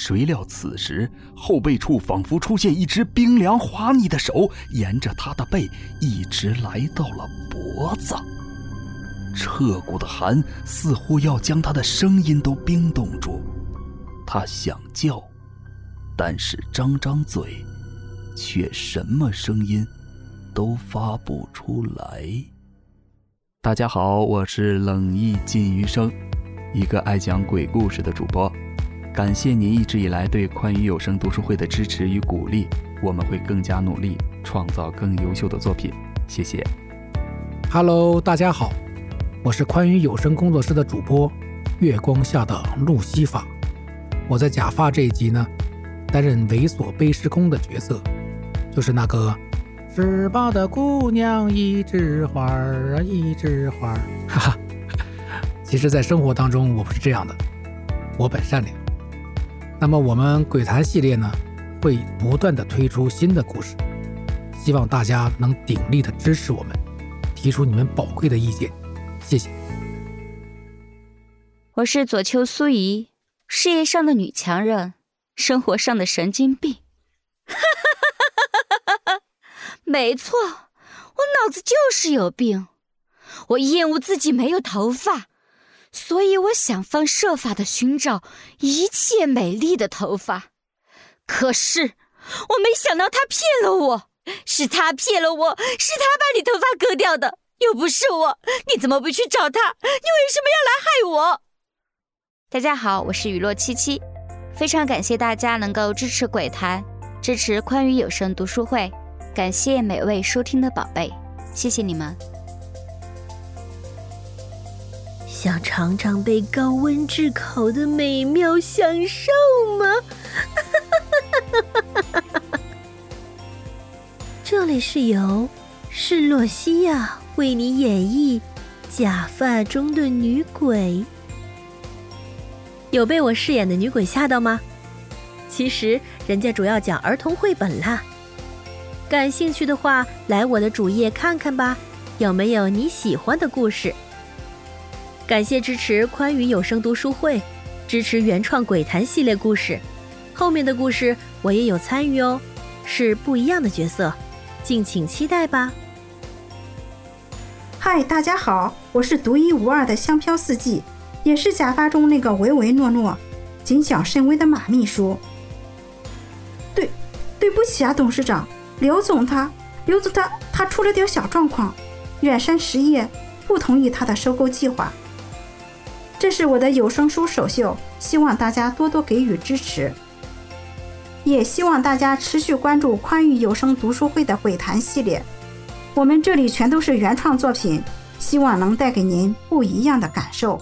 谁料此时后背处仿佛出现一只冰凉滑腻的手，沿着他的背一直来到了脖子。彻骨的寒似乎要将他的声音都冰冻住。他想叫，但是张张嘴，却什么声音都发不出来。大家好，我是冷意尽余生，一个爱讲鬼故事的主播。感谢您一直以来对宽裕有声读书会的支持与鼓励，我们会更加努力，创造更优秀的作品。谢谢。Hello，大家好，我是宽裕有声工作室的主播月光下的路西法。我在假发这一集呢，担任猥琐背时空的角色，就是那个十八的姑娘一枝花儿啊，一枝花儿。哈哈，其实，在生活当中，我不是这样的，我本善良。那么我们鬼谈系列呢，会不断的推出新的故事，希望大家能鼎力的支持我们，提出你们宝贵的意见，谢谢。我是左丘苏怡，事业上的女强人，生活上的神经病。哈哈哈哈哈！没错，我脑子就是有病，我厌恶自己没有头发。所以我想方设法的寻找一切美丽的头发，可是我没想到他骗了我，是他骗了我，是他把你头发割掉的，又不是我，你怎么不去找他？你为什么要来害我？大家好，我是雨落七七，非常感谢大家能够支持鬼谈，支持宽裕有声读书会，感谢每位收听的宝贝，谢谢你们。想尝尝被高温炙烤的美妙享受吗？这里是由施洛西亚为你演绎《假发中的女鬼》。有被我饰演的女鬼吓到吗？其实人家主要讲儿童绘本啦。感兴趣的话，来我的主页看看吧，有没有你喜欢的故事？感谢支持宽裕有声读书会，支持原创鬼谈系列故事，后面的故事我也有参与哦，是不一样的角色，敬请期待吧。嗨，大家好，我是独一无二的香飘四季，也是假发中那个唯唯诺诺、谨小慎微的马秘书。对，对不起啊，董事长，刘总他，刘总他他出了点小状况，远山实业不同意他的收购计划。这是我的有声书首秀，希望大家多多给予支持，也希望大家持续关注宽裕有声读书会的鬼谈系列。我们这里全都是原创作品，希望能带给您不一样的感受。